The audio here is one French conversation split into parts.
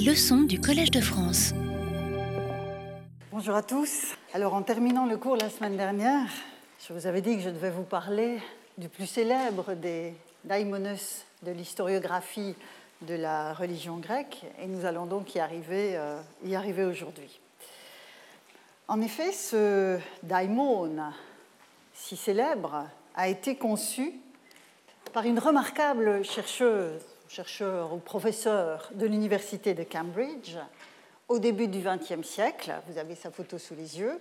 Leçons du Collège de France. Bonjour à tous. Alors en terminant le cours la semaine dernière, je vous avais dit que je devais vous parler du plus célèbre des daimonos de l'historiographie de la religion grecque et nous allons donc y arriver, euh, y arriver aujourd'hui. En effet, ce daimon si célèbre a été conçu par une remarquable chercheuse, chercheur ou professeur de l'université de Cambridge au début du XXe siècle. Vous avez sa photo sous les yeux.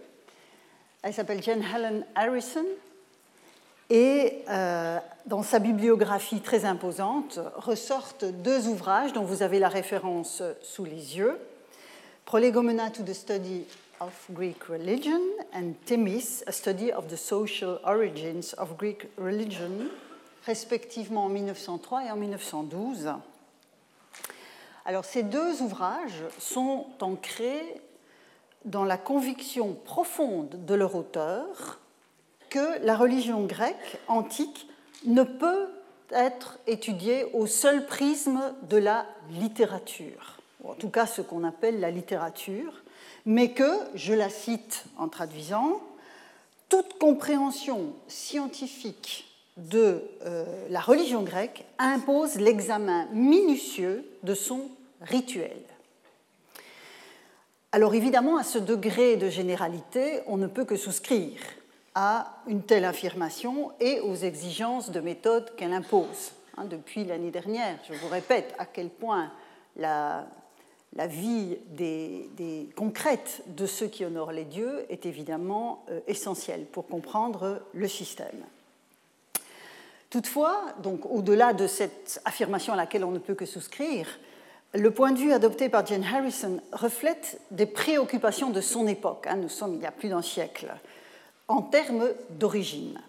Elle s'appelle Jane Helen Harrison et euh, dans sa bibliographie très imposante ressortent deux ouvrages dont vous avez la référence sous les yeux. Prolegomena to the Study of Greek Religion and Themis, A Study of the Social Origins of Greek Religion, respectivement en 1903 et en 1912. Alors ces deux ouvrages sont ancrés dans la conviction profonde de leur auteur que la religion grecque antique ne peut être étudiée au seul prisme de la littérature, ou en tout cas ce qu'on appelle la littérature, mais que, je la cite en traduisant, toute compréhension scientifique de euh, la religion grecque impose l'examen minutieux de son rituel. Alors évidemment, à ce degré de généralité, on ne peut que souscrire à une telle affirmation et aux exigences de méthode qu'elle impose. Hein, depuis l'année dernière, je vous répète à quel point la, vie des, concrète de ceux qui honorent les dieux est évidemment euh, essentielle pour comprendre le système. Toutefois, au-delà de cette affirmation à laquelle on ne peut que souscrire, le point de vue adopté par Jane Harrison reflète des préoccupations de son époque. Hein, nous sommes il y a plus d'un siècle en termes d'origine.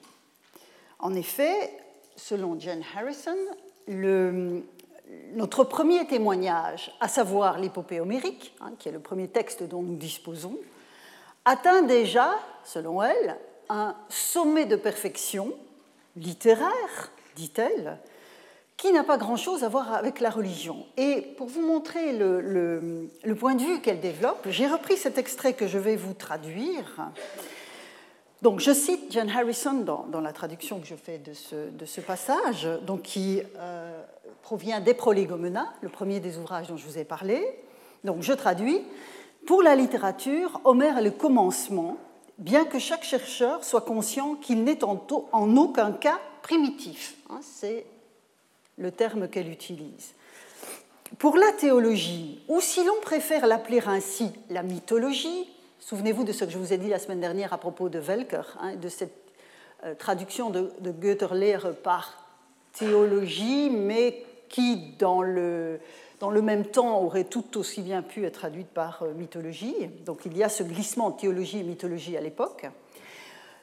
En effet, selon Jane Harrison, notre premier témoignage, à savoir l'épopée homérique, hein, qui est le premier texte dont nous disposons, atteint déjà, selon elle, un sommet de perfection littéraire, dit-elle, qui n'a pas grand-chose à voir avec la religion. Et pour vous montrer le, point de vue qu'elle développe, j'ai repris cet extrait que je vais vous traduire. Donc, je cite John Harrison dans, la traduction que je fais de ce, passage, donc qui euh, provient des Prolegomena, le premier des ouvrages dont je vous ai parlé. Donc, je traduis. Pour la littérature, Homère est le commencement, bien que chaque chercheur soit conscient qu'il n'est en, aucun cas primitif. Hein, c'est le terme qu'elle utilise. Pour la théologie, ou si l'on préfère l'appeler ainsi la mythologie, souvenez-vous de ce que je vous ai dit la semaine dernière à propos de Welker, hein, de cette euh, traduction de, de Goethe-Lehre par théologie, mais qui, dans le, dans le même temps, aurait tout aussi bien pu être traduite par euh, mythologie. Donc il y a ce glissement théologie et mythologie à l'époque.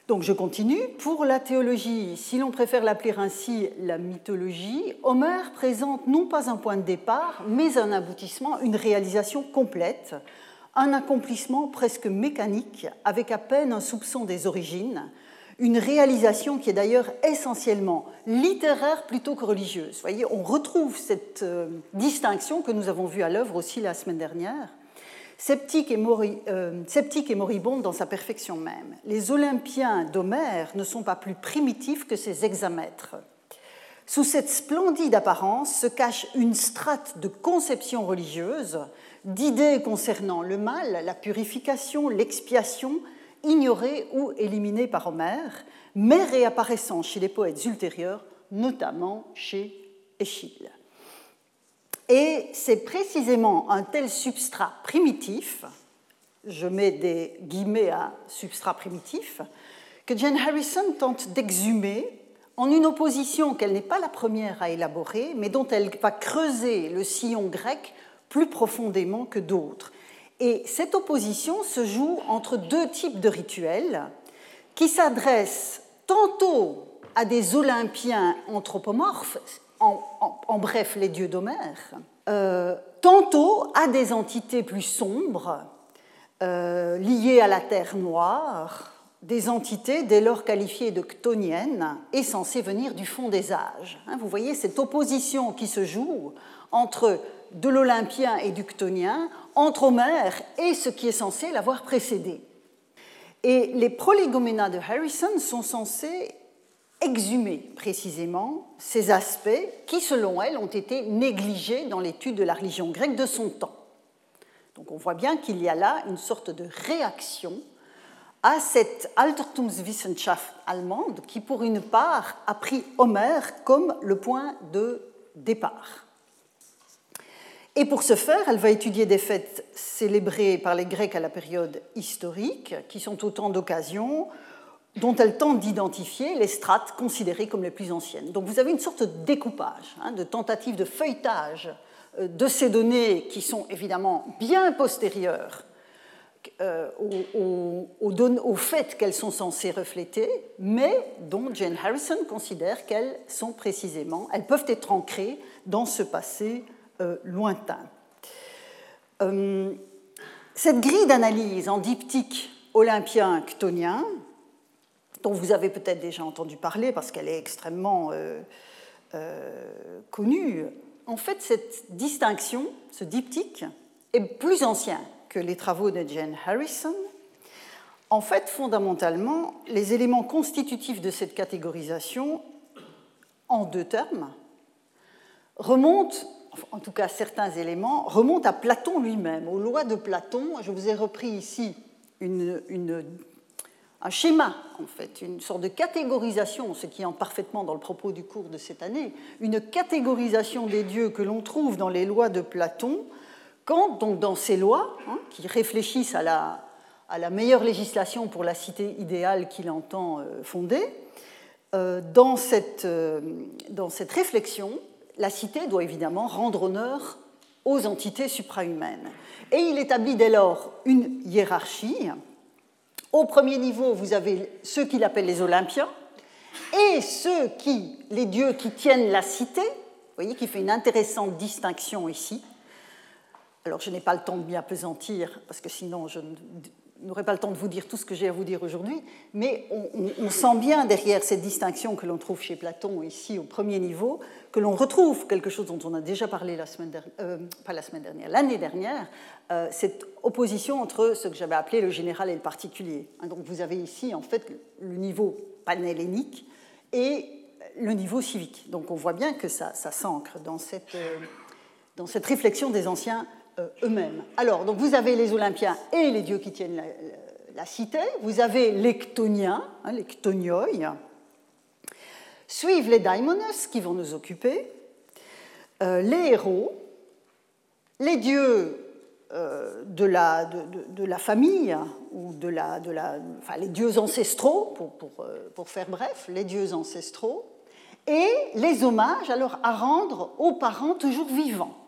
Donc je continue. Pour la théologie, si l'on préfère l'appeler ainsi la mythologie, Homère présente non pas un point de départ, mais un aboutissement, une réalisation complète, un accomplissement presque mécanique, avec à peine un soupçon des origines, une réalisation qui est d'ailleurs essentiellement littéraire plutôt que religieuse. Vous voyez, on retrouve cette euh, distinction que nous avons vue à l'œuvre aussi la semaine dernière, sceptique et, euh, et moribonde dans sa perfection même. Les Olympiens d'Homère ne sont pas plus primitifs que ses hexamètres. Sous cette splendide apparence se cache une strate de conception religieuse, d'idées concernant le mal, la purification, l'expiation, ignoré ou éliminé par Homère, mais réapparaissant chez les poètes ultérieurs, notamment chez Échille. Et c'est précisément un tel substrat primitif, je mets des guillemets à substrat primitif, que Jane Harrison tente d'exhumer en une opposition qu'elle n'est pas la première à élaborer, mais dont elle va creuser le sillon grec plus profondément que d'autres, et cette opposition se joue entre deux types de rituels qui s'adressent tantôt à des Olympiens anthropomorphes, en, bref les dieux d'Homère, euh, tantôt à des entités plus sombres, euh, liées à la terre noire, des entités dès lors qualifiées de ctoniennes et censées venir du fond des âges. Hein, vous voyez cette opposition qui se joue entre de l'Olympien et du Chtonien entre Homère et ce qui est censé l'avoir précédé. Et les prolégoménas de Harrison sont censés exhumer précisément ces aspects qui, selon elle, ont été négligés dans l'étude de la religion grecque de son temps. Donc on voit bien qu'il y a là une sorte de réaction à cette Altertumswissenschaft allemande qui, pour une part, a pris Homère comme le point de départ. Et pour ce faire, elle va étudier des fêtes célébrées par les Grecs à la période historique, qui sont autant d'occasions dont elle tente d'identifier les strates considérées comme les plus anciennes. Donc vous avez une sorte de découpage, hein, de tentative de feuilletage euh, de ces données qui sont évidemment bien postérieures euh, au, fait qu'elles sont censées refléter, mais dont Jane Harrison considère qu'elles sont précisément, elles peuvent être ancrées dans ce passé euh, lointain. cette grille d'analyse en diptyque olympien-chtonien, dont vous avez peut-être déjà entendu parler parce qu'elle est extrêmement euh, euh, connue. En fait, cette distinction, ce diptyque, est plus ancien que les travaux de Jane Harrison. En fait, fondamentalement, les éléments constitutifs de cette catégorisation, en deux termes, remontent, en tout cas certains éléments, remontent à Platon lui-même, aux lois de Platon. Je vous ai repris ici un schéma, en fait, une sorte de catégorisation, ce qui entre parfaitement dans le propos du cours de cette année, une catégorisation des dieux que l'on trouve dans les lois de Platon, quand, donc, dans ces lois, hein, qui réfléchissent à la, à la, meilleure législation pour la cité idéale qu'il entend euh, fonder, euh, dans, cette, euh, dans cette réflexion, la cité doit évidemment rendre honneur aux entités suprahumaines. Et il établit dès lors une hiérarchie au premier niveau, vous avez ceux qu'il appelle les Olympiens et ceux qui, les dieux qui tiennent la cité. Vous voyez qu'il fait une intéressante distinction ici. Alors, je n'ai pas le temps de m'y apesantir, parce que sinon, je n'aurai pas le temps de vous dire tout ce que j'ai à vous dire aujourd'hui, mais on, sent bien derrière cette distinction que l'on trouve chez Platon ici au premier niveau, que l'on retrouve quelque chose dont on a déjà parlé la semaine euh, pas la semaine dernière, l'année dernière, euh, cette opposition entre ce que j'avais appelé le général et le particulier. Hein, donc vous avez ici en fait le niveau panhellénique et le niveau civique. Donc on voit bien que ça, ça s'ancre dans cette, euh, dans cette réflexion des anciens eux-mêmes. Alors, donc vous avez les Olympiens et les dieux qui tiennent la, cité, vous avez les Chtoniens, hein, les suivent les Daimonos qui vont nous occuper, euh, les héros, les dieux euh, de, la, famille, ou de la, de la, enfin, les dieux ancestraux, pour, faire bref, les dieux ancestraux, et les hommages à rendre aux parents toujours vivants.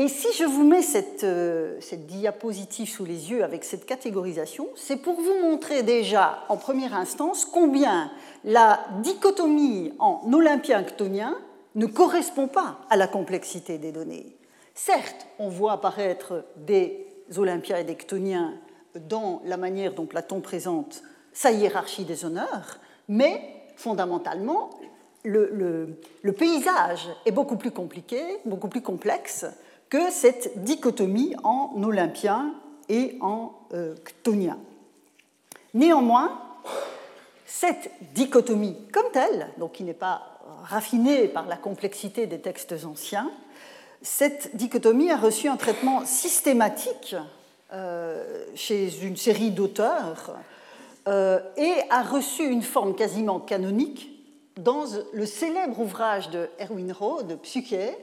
Et si je vous mets euh, cette, diapositive sous les yeux avec cette catégorisation, c'est pour vous montrer déjà en première instance combien la dichotomie en olympien-chtonien ne correspond pas à la complexité des données. Certes, on voit apparaître des olympiens et des chtoniens dans la manière dont Platon présente sa hiérarchie des honneurs, mais fondamentalement, le paysage est beaucoup plus compliqué, beaucoup plus complexe, que cette dichotomie en olympien et en euh, chtonien. Néanmoins, cette dichotomie comme telle, donc qui n'est pas raffinée par la complexité des textes anciens, cette dichotomie a reçu un traitement systématique euh, chez une série d'auteurs euh, et a reçu une forme quasiment canonique dans le célèbre ouvrage de Erwin Roh, de Psyché,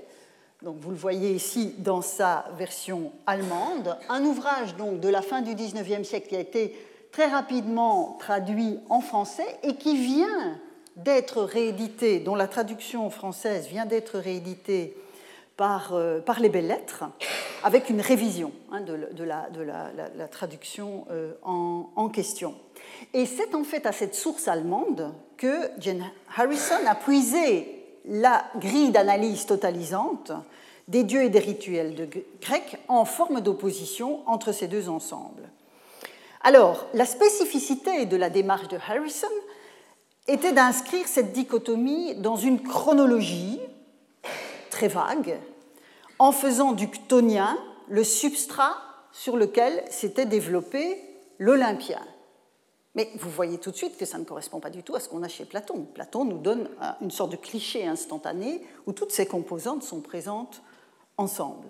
donc vous le voyez ici dans sa version allemande, un ouvrage donc de la fin du XIXe siècle qui a été très rapidement traduit en français et qui vient d'être réédité, dont la traduction française vient d'être rééditée par, euh, par, les belles lettres, avec une révision hein, de, la, de la, traduction euh, en, en, question. Et c'est en fait à cette source allemande que Jane Harrison a puisé la grille d'analyse totalisante des dieux et des rituels grecs en forme d'opposition entre ces deux ensembles. Alors, la spécificité de la démarche de Harrison était d'inscrire cette dichotomie dans une chronologie très vague, en faisant du chtonien le substrat sur lequel s'était développé l'Olympien. Mais vous voyez tout de suite que ça ne correspond pas du tout à ce qu'on a chez Platon. Platon nous donne une sorte de cliché instantané où toutes ces composantes sont présentes ensemble.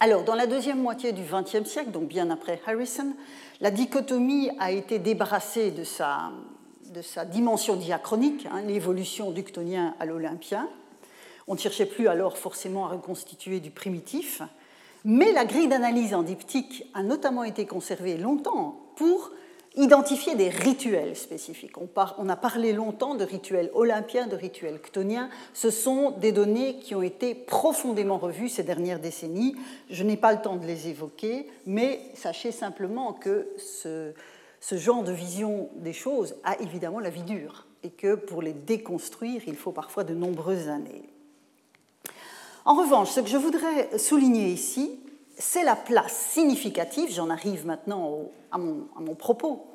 Alors, dans la deuxième moitié du XXe siècle, donc bien après Harrison, la dichotomie a été débarrassée de sa, de sa dimension diachronique, hein, l'évolution du chtonien à l'olympien. On ne cherchait plus alors forcément à reconstituer du primitif, mais la grille d'analyse en diptyque a notamment été conservée longtemps pour identifier des rituels spécifiques. On, a parlé longtemps de rituels olympiens, de rituels chtoniens. Ce sont des données qui ont été profondément revues ces dernières décennies. Je n'ai pas le temps de les évoquer, mais sachez simplement que ce, ce genre de vision des choses a évidemment la vie dure et que pour les déconstruire, il faut parfois de nombreuses années. En revanche, ce que je voudrais souligner ici, c'est la place significative, j'en arrive maintenant à mon, propos,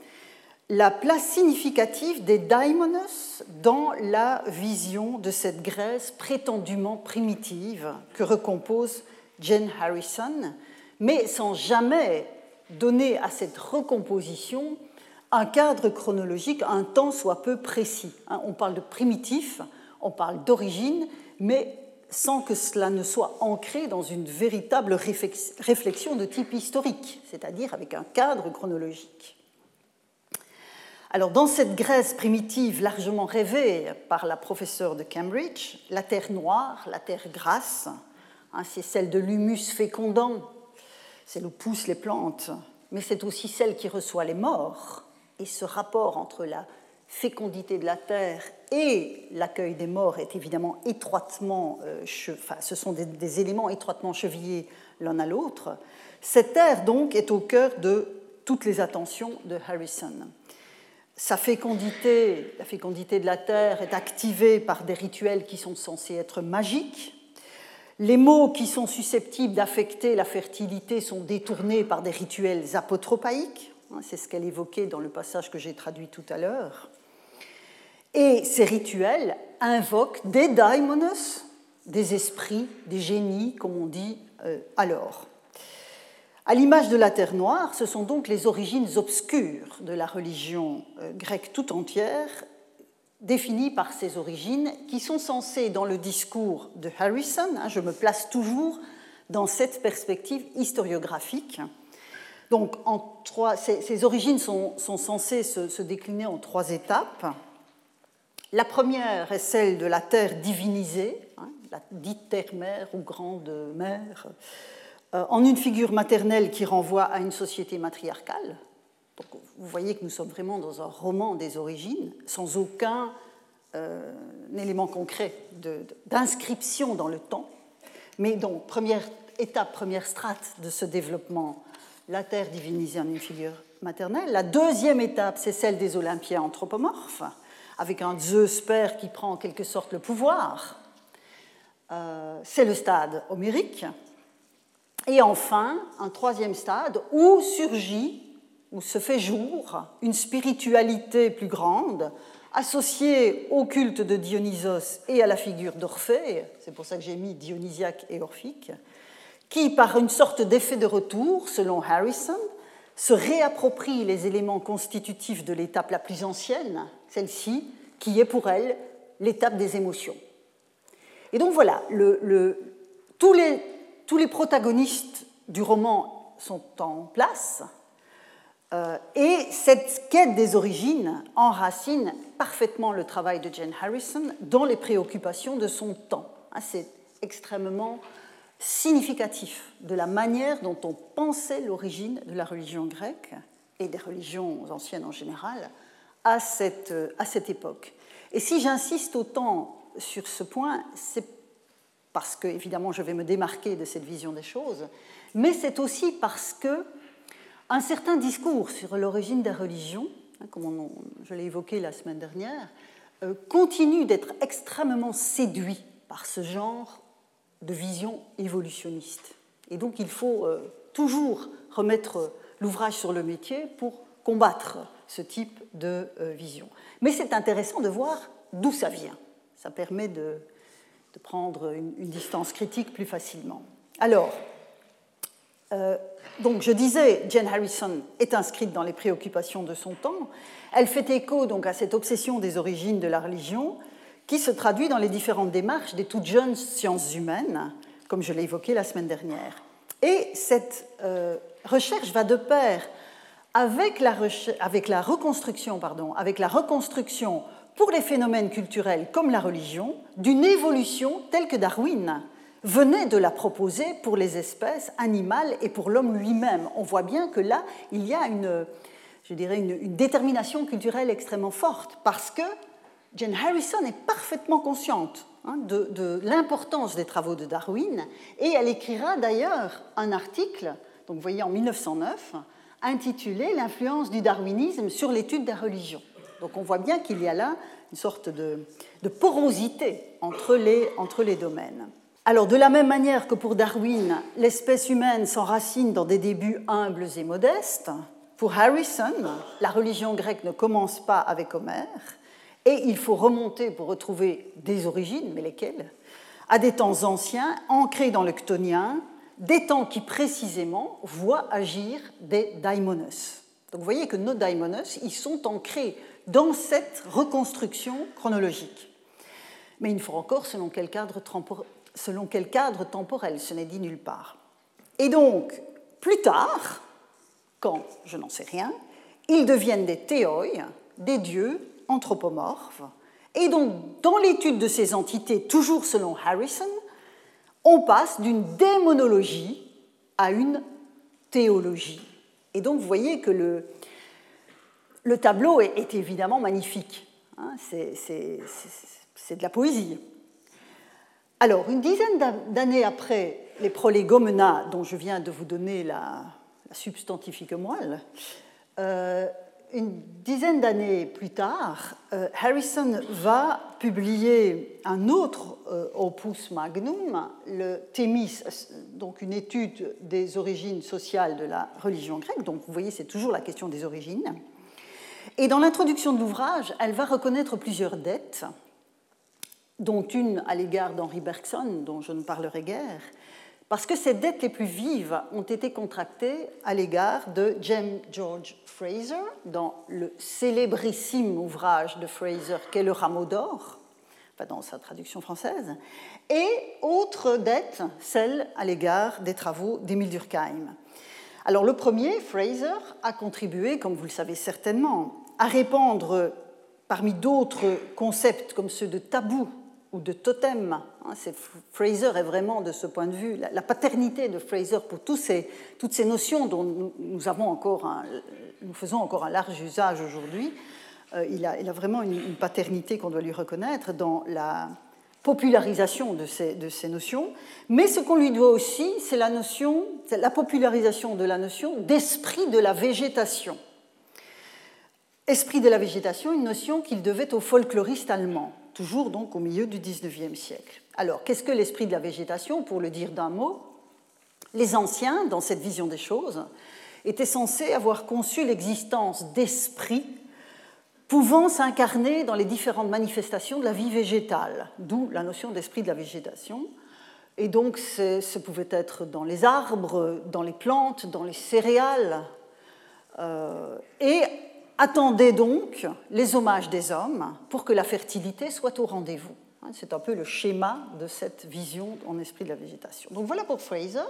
la place significative des daimonos dans la vision de cette Grèce prétendument primitive que recompose Jane Harrison, mais sans jamais donner à cette recomposition un cadre chronologique, un temps soit peu précis. Hein, on parle de primitif, on parle d'origine, mais sans que cela ne soit ancré dans une véritable réflexion de type historique, c'est-à-dire avec un cadre chronologique. Alors, dans cette Grèce primitive largement rêvée par la professeure de Cambridge, la terre noire, la terre grasse, hein, c'est celle de l'humus fécondant, c'est où poussent les plantes, mais c'est aussi celle qui reçoit les morts. Et ce rapport entre la fécondité de la terre et l'accueil des morts est évidemment étroitement, euh, enfin, ce sont des, éléments étroitement chevillés l'un à l'autre. Cette terre donc est au cœur de toutes les attentions de Harrison. Sa fécondité, la fécondité de la terre est activée par des rituels qui sont censés être magiques. Les mots qui sont susceptibles d'affecter la fertilité sont détournés par des rituels apotropaïques. C'est ce qu'elle évoquait dans le passage que j'ai traduit tout à l'heure. Et ces rituels invoquent des daimonos, des esprits, des génies, comme on dit euh, alors. À l'image de la Terre Noire, ce sont donc les origines obscures de la religion euh, grecque tout entière, définies par ces origines, qui sont censées, dans le discours de Harrison, hein, je me place toujours dans cette perspective historiographique, donc ces, origines sont, censées se, décliner en trois étapes. La première est celle de la terre divinisée, hein, la dite terre-mère ou grande-mère, euh, en une figure maternelle qui renvoie à une société matriarcale. vous voyez que nous sommes vraiment dans un roman des origines, sans aucun euh, élément concret d'inscription dans le temps. Mais donc, première étape, première strate de ce développement, la terre divinisée en une figure maternelle. La deuxième étape, c'est celle des Olympiens anthropomorphes avec un Zeus père qui prend en quelque sorte le pouvoir. Euh, c'est le stade homérique. Et enfin, un troisième stade où surgit, où se fait jour, une spiritualité plus grande, associée au culte de Dionysos et à la figure d'Orphée, c'est pour ça que j'ai mis dionysiaque et orphique, qui, par une sorte d'effet de retour, selon Harrison, se réapproprie les éléments constitutifs de l'étape la plus ancienne, celle-ci, qui est pour elle l'étape des émotions. Et donc voilà, tous, les, protagonistes du roman sont en place, euh, et cette quête des origines enracine parfaitement le travail de Jane Harrison dans les préoccupations de son temps. Hein, c'est extrêmement significatif de la manière dont on pensait l'origine de la religion grecque et des religions anciennes en général à cette, à cette époque. Et si j'insiste autant sur ce point, c'est parce que, évidemment, je vais me démarquer de cette vision des choses, mais c'est aussi parce que un certain discours sur l'origine des religions, hein, comme je l'ai évoqué la semaine dernière, euh, continue d'être extrêmement séduit par ce genre de vision évolutionniste. Et donc il faut euh, toujours remettre l'ouvrage sur le métier pour combattre ce type de euh, vision. Mais c'est intéressant de voir d'où ça vient. Ça permet de, prendre une, distance critique plus facilement. Alors, euh, donc je disais, Jane Harrison est inscrite dans les préoccupations de son temps. Elle fait écho donc à cette obsession des origines de la religion qui se traduit dans les différentes démarches des toutes jeunes sciences humaines, comme je l'ai évoqué la semaine dernière. Et cette euh, recherche va de pair avec la, reconstruction, pardon, avec la reconstruction pour les phénomènes culturels comme la religion d'une évolution telle que Darwin venait de la proposer pour les espèces animales et pour l'homme lui-même. On voit bien que là, il y a une, je dirais, une, détermination culturelle extrêmement forte parce que Jane Harrison est parfaitement consciente hein, de, l'importance des travaux de Darwin et elle écrira d'ailleurs un article, donc vous voyez en 1909, intitulé L'influence du darwinisme sur l'étude des religions. Donc on voit bien qu'il y a là une sorte de, porosité entre les, entre les domaines. Alors de la même manière que pour Darwin, l'espèce humaine s'enracine dans des débuts humbles et modestes, pour Harrison, la religion grecque ne commence pas avec Homère, et il faut remonter pour retrouver des origines, mais lesquelles À des temps anciens, ancrés dans le chtonien, des temps qui précisément voient agir des daimonos. Donc vous voyez que nos daimonos, ils sont ancrés dans cette reconstruction chronologique. Mais il faut encore selon quel cadre, selon quel cadre temporel, ce n'est dit nulle part. Et donc, plus tard, quand je n'en sais rien, ils deviennent des théoi, des dieux anthropomorphes. Et donc, dans l'étude de ces entités, toujours selon Harrison, on passe d'une démonologie à une théologie. Et donc, vous voyez que le, le tableau est, évidemment magnifique. Hein, c'est de la poésie. Alors, une dizaine d'années après les prolégomena, dont je viens de vous donner la, substantifique moelle, euh, une dizaine d'années plus tard, euh, Harrison va publier un autre euh, opus magnum, le Thémis, donc une étude des origines sociales de la religion grecque. Donc, vous voyez, c'est toujours la question des origines. Et dans l'introduction de l'ouvrage, elle va reconnaître plusieurs dettes, dont une à l'égard d'Henri Bergson, dont je ne parlerai guère, parce que ces dettes les plus vives ont été contractées à l'égard de James George Fraser dans le célébrissime ouvrage de Fraser qu'est Le Rameau d'Or, dans sa traduction française, et autre dette, celle à l'égard des travaux d'Émile Durkheim. Alors le premier, Fraser, a contribué, comme vous le savez certainement, à répandre, parmi d'autres concepts comme ceux de tabou ou de totem, hein, Fraser est vraiment de ce point de vue, la, paternité de Fraser pour toutes ces notions dont nous, avons encore nous faisons encore un large usage aujourd'hui, euh, il, a, vraiment une, paternité qu'on doit lui reconnaître dans la popularisation de ces, de ces notions, mais ce qu'on lui doit aussi, c'est la notion, la popularisation de la notion d'esprit de la végétation. Esprit de la végétation, une notion qu'il devait aux folkloristes allemands, toujours donc au milieu du XIXe siècle. Alors, qu'est-ce que l'esprit de la végétation Pour le dire d'un mot, les anciens, dans cette vision des choses, étaient censés avoir conçu l'existence d'esprits pouvant s'incarner dans les différentes manifestations de la vie végétale, d'où la notion d'esprit de la végétation. Et donc, ce pouvait être dans les arbres, dans les plantes, dans les céréales. Euh, et Attendez donc les hommages des hommes pour que la fertilité soit au rendez-vous. Hein, c'est un peu le schéma de cette vision en esprit de la végétation. Donc voilà pour Fraser,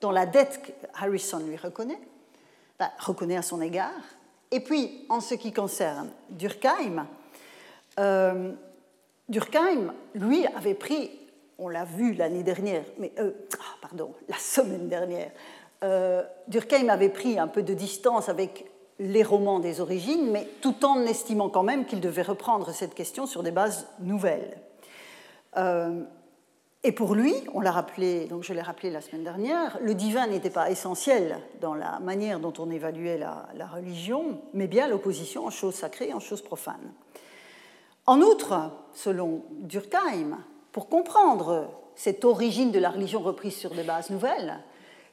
dont la dette que Harrison lui reconnaît, ben, reconnaît à son égard. Et puis, en ce qui concerne Durkheim, euh, Durkheim, lui, avait pris, on l'a vu l'année dernière, mais euh, ah, pardon, la semaine dernière, euh, Durkheim avait pris un peu de distance avec les romans des origines, mais tout en estimant quand même qu'il devait reprendre cette question sur des bases nouvelles. Euh, et pour lui, on l'a rappelé, donc je l'ai rappelé la semaine dernière, le divin n'était pas essentiel dans la manière dont on évaluait la, la religion, mais bien l'opposition en choses sacrées et en choses profanes. En outre, selon Durkheim, pour comprendre cette origine de la religion reprise sur des bases nouvelles,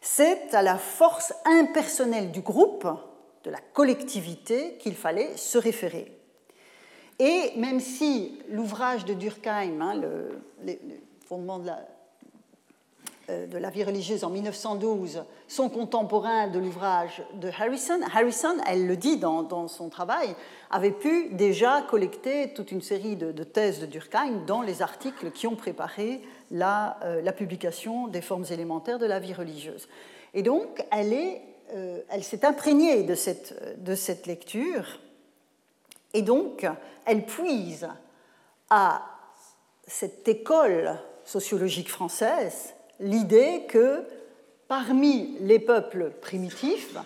c'est à la force impersonnelle du groupe de la collectivité qu'il fallait se référer. Et même si l'ouvrage de Durkheim, hein, fondement de la, euh, de la vie religieuse en 1912 sont contemporains de l'ouvrage de Harrison. Harrison, elle le dit dans, son travail, avait pu déjà collecter toute une série de, thèses de Durkheim dans les articles qui ont préparé la, euh, la, publication des formes élémentaires de la vie religieuse. Et donc, elle, est, euh, elle s'est imprégnée de cette, de cette lecture, et donc, elle puise à cette école sociologique française l'idée que parmi les peuples primitifs,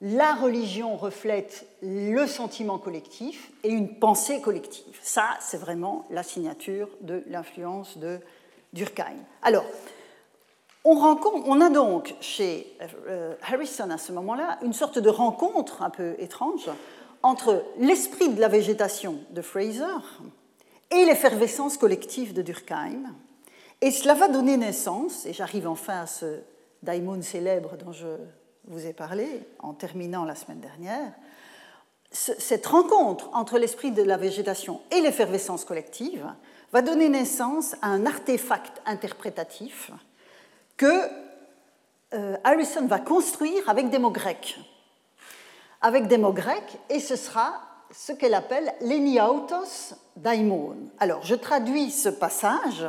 la religion reflète le sentiment collectif et une pensée collective. Ça, c'est vraiment la signature de l'influence de Durkheim. Alors, on, a donc chez euh, Harrison à ce moment-là une sorte de rencontre un peu étrange entre l'esprit de la végétation de Fraser et l'effervescence collective de Durkheim, et cela va donner naissance, et j'arrive enfin à ce daimon célèbre dont je vous ai parlé en terminant la semaine dernière, cette rencontre entre l'esprit de la végétation et l'effervescence collective va donner naissance à un artefact interprétatif que euh, Harrison va construire avec des mots grecs. Avec des mots grecs, et ce sera ce qu'elle appelle l'eniautos daimon. Alors, je traduis ce passage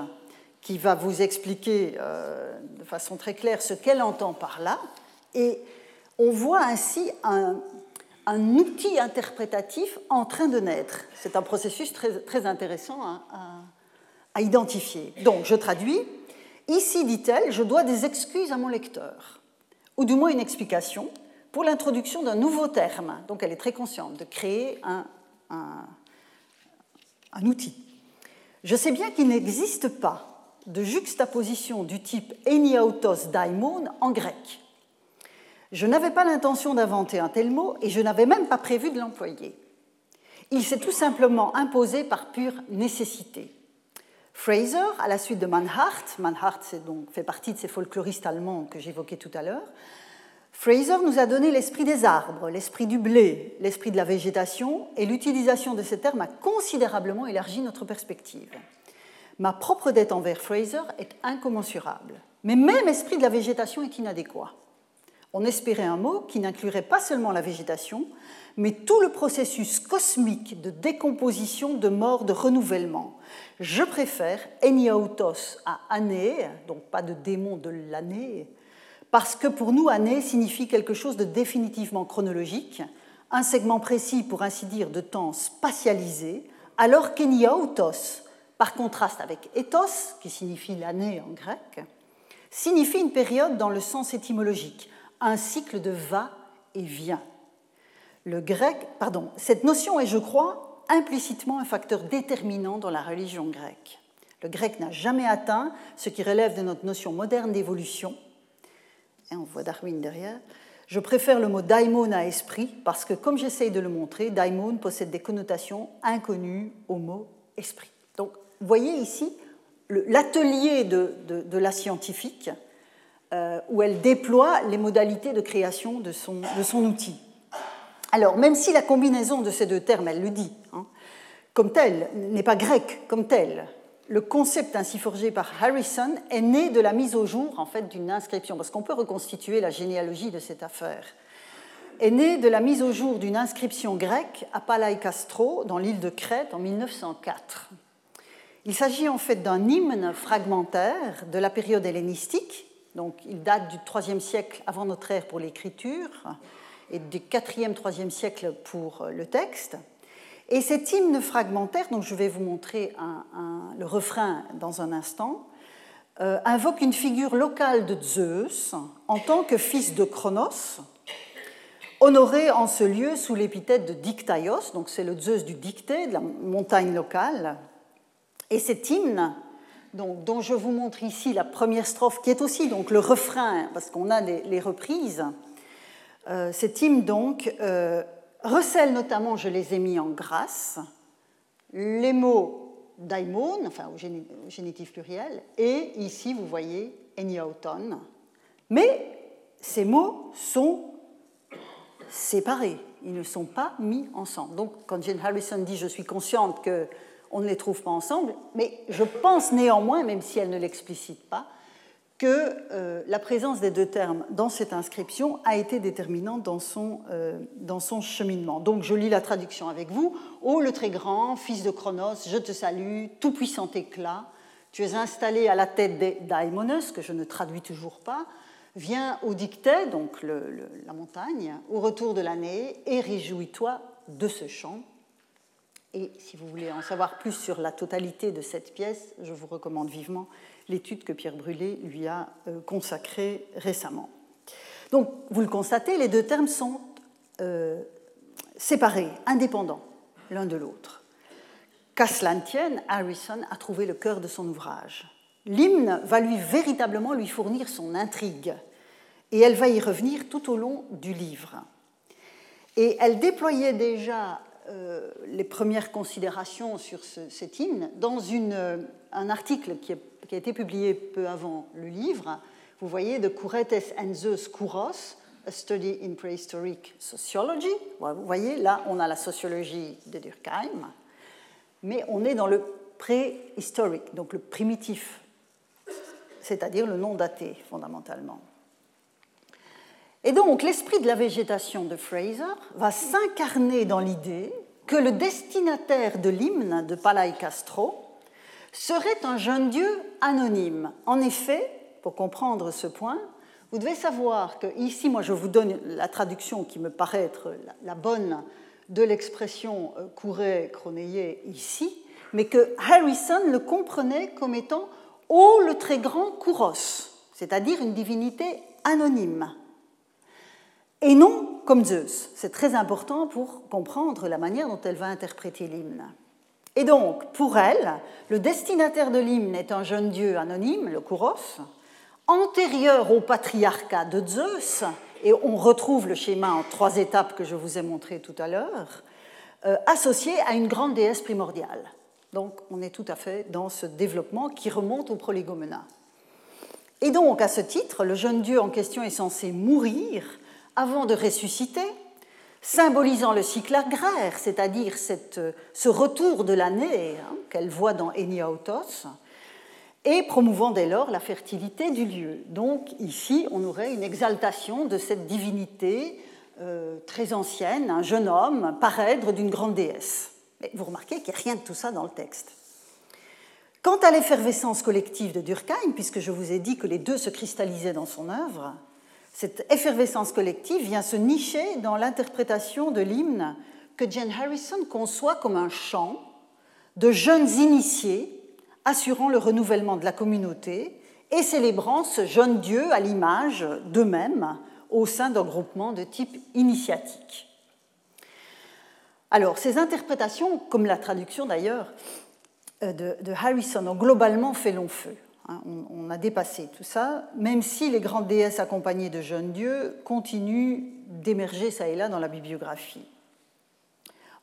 qui va vous expliquer euh, de façon très claire ce qu'elle entend par là. Et on voit ainsi un, outil interprétatif en train de naître. C'est un processus très, intéressant à, à, identifier. Donc, je traduis. Ici, dit-elle, je dois des excuses à mon lecteur, ou du moins une explication, pour l'introduction d'un nouveau terme. Donc, elle est très consciente de créer un, un, outil. Je sais bien qu'il n'existe pas de juxtaposition du type eniautos daimon en grec. Je n'avais pas l'intention d'inventer un tel mot et je n'avais même pas prévu de l'employer. Il s'est tout simplement imposé par pure nécessité. Fraser, à la suite de Mannhardt, Mannhardt donc, fait partie de ces folkloristes allemands que j'évoquais tout à l'heure, Fraser nous a donné l'esprit des arbres, l'esprit du blé, l'esprit de la végétation, et l'utilisation de ces termes a considérablement élargi notre perspective. Ma propre dette envers Fraser est incommensurable. Mais même esprit de la végétation est inadéquat. On espérait un mot qui n'inclurait pas seulement la végétation, mais tout le processus cosmique de décomposition, de mort, de renouvellement. Je préfère Eniautos à année, donc pas de démon de l'année, parce que pour nous, année signifie quelque chose de définitivement chronologique, un segment précis, pour ainsi dire, de temps spatialisé, alors qu'Eniautos par contraste avec ethos, qui signifie l'année en grec, signifie une période dans le sens étymologique, un cycle de va et vient. Le grec, pardon, cette notion est, je crois, implicitement un facteur déterminant dans la religion grecque. Le grec n'a jamais atteint ce qui relève de notre notion moderne d'évolution. Et on voit Darwin derrière. Je préfère le mot daimon à esprit parce que, comme j'essaye de le montrer, daimon possède des connotations inconnues au mot esprit. Donc, voyez ici l'atelier de, la scientifique euh, où elle déploie les modalités de création de son, outil. Alors, même si la combinaison de ces deux termes, elle le dit, hein, comme tel, n'est pas grec comme tel, le concept ainsi forgé par Harrison est né de la mise au jour en fait d'une inscription, parce qu'on peut reconstituer la généalogie de cette affaire, est né de la mise au jour d'une inscription grecque à Palaikastro, dans l'île de Crète, en 1904. Il s'agit en fait d'un hymne fragmentaire de la période hellénistique, donc il date du IIIe siècle avant notre ère pour l'écriture et du IVe, IIIe siècle pour le texte. Et cet hymne fragmentaire, dont je vais vous montrer le refrain dans un instant, euh, invoque une figure locale de Zeus en tant que fils de Cronos, honoré en ce lieu sous l'épithète de Dictaios, donc c'est le Zeus du dicté, de la montagne locale, et cet hymne, donc, dont je vous montre ici la première strophe, qui est aussi donc le refrain, parce qu'on a les, reprises, euh, cet hymne donc euh, recèle notamment, je les ai mis en grâce, les mots daimon, enfin au, génitif pluriel, et ici vous voyez eniauton. Mais ces mots sont séparés, ils ne sont pas mis ensemble. Donc quand Jane Harrison dit je suis consciente que on ne les trouve pas ensemble, mais je pense néanmoins, même si elle ne l'explicite pas, que euh, la présence des deux termes dans cette inscription a été déterminante dans son, euh, dans son cheminement. Donc je lis la traduction avec vous. Ô le très grand, fils de Chronos, je te salue, tout puissant éclat, tu es installé à la tête des daimonos, que je ne traduis toujours pas, viens au dictet, donc la montagne, au retour de l'année, et réjouis-toi de ce chant. Et si vous voulez en savoir plus sur la totalité de cette pièce, je vous recommande vivement l'étude que Pierre Brûlé lui a euh, consacrée récemment. Donc, vous le constatez, les deux termes sont euh, séparés, indépendants l'un de l'autre. Qu'à cela tienne, Harrison a trouvé le cœur de son ouvrage. L'hymne va lui véritablement lui fournir son intrigue, et elle va y revenir tout au long du livre. Et elle déployait déjà euh, les premières considérations sur cet hymne dans une, un article qui, a été publié peu avant le livre. Vous voyez, de Couretes and Zeus Kouros, A Study in Prehistoric Sociology. Vous voyez, là, on a la sociologie de Durkheim, mais on est dans le préhistorique, donc le primitif, c'est-à-dire le non daté, fondamentalement. Et donc, l'esprit de la végétation de Fraser va s'incarner dans l'idée que le destinataire de l'hymne de Palais Castro serait un jeune dieu anonyme. En effet, pour comprendre ce point, vous devez savoir que ici, moi je vous donne la traduction qui me paraît être la bonne de l'expression euh, courait, chronéier ici, mais que Harrison le comprenait comme étant Oh le très grand Kouros, c'est-à-dire une divinité anonyme et non comme Zeus. C'est très important pour comprendre la manière dont elle va interpréter l'hymne. Et donc, pour elle, le destinataire de l'hymne est un jeune dieu anonyme, le Kouros, antérieur au patriarcat de Zeus, et on retrouve le schéma en trois étapes que je vous ai montré tout à l'heure, euh, associé à une grande déesse primordiale. Donc, on est tout à fait dans ce développement qui remonte au prolégomena. Et donc, à ce titre, le jeune dieu en question est censé mourir avant de ressusciter, symbolisant le cycle agraire, c'est-à-dire ce retour de l'année hein, qu'elle voit dans Eniautos, et promouvant dès lors la fertilité du lieu. Donc ici, on aurait une exaltation de cette divinité euh, très ancienne, un jeune homme, parèdre d'une grande déesse. Mais vous remarquez qu'il n'y a rien de tout ça dans le texte. Quant à l'effervescence collective de Durkheim, puisque je vous ai dit que les deux se cristallisaient dans son œuvre, cette effervescence collective vient se nicher dans l'interprétation de l'hymne que Jane Harrison conçoit comme un chant de jeunes initiés assurant le renouvellement de la communauté et célébrant ce jeune Dieu à l'image d'eux-mêmes au sein d'un groupement de type initiatique. Alors, ces interprétations, comme la traduction d'ailleurs euh, de, Harrison, ont globalement fait long feu. Hein, on, a dépassé tout ça, même si les grandes déesses accompagnées de jeunes dieux continuent d'émerger ça et là dans la bibliographie.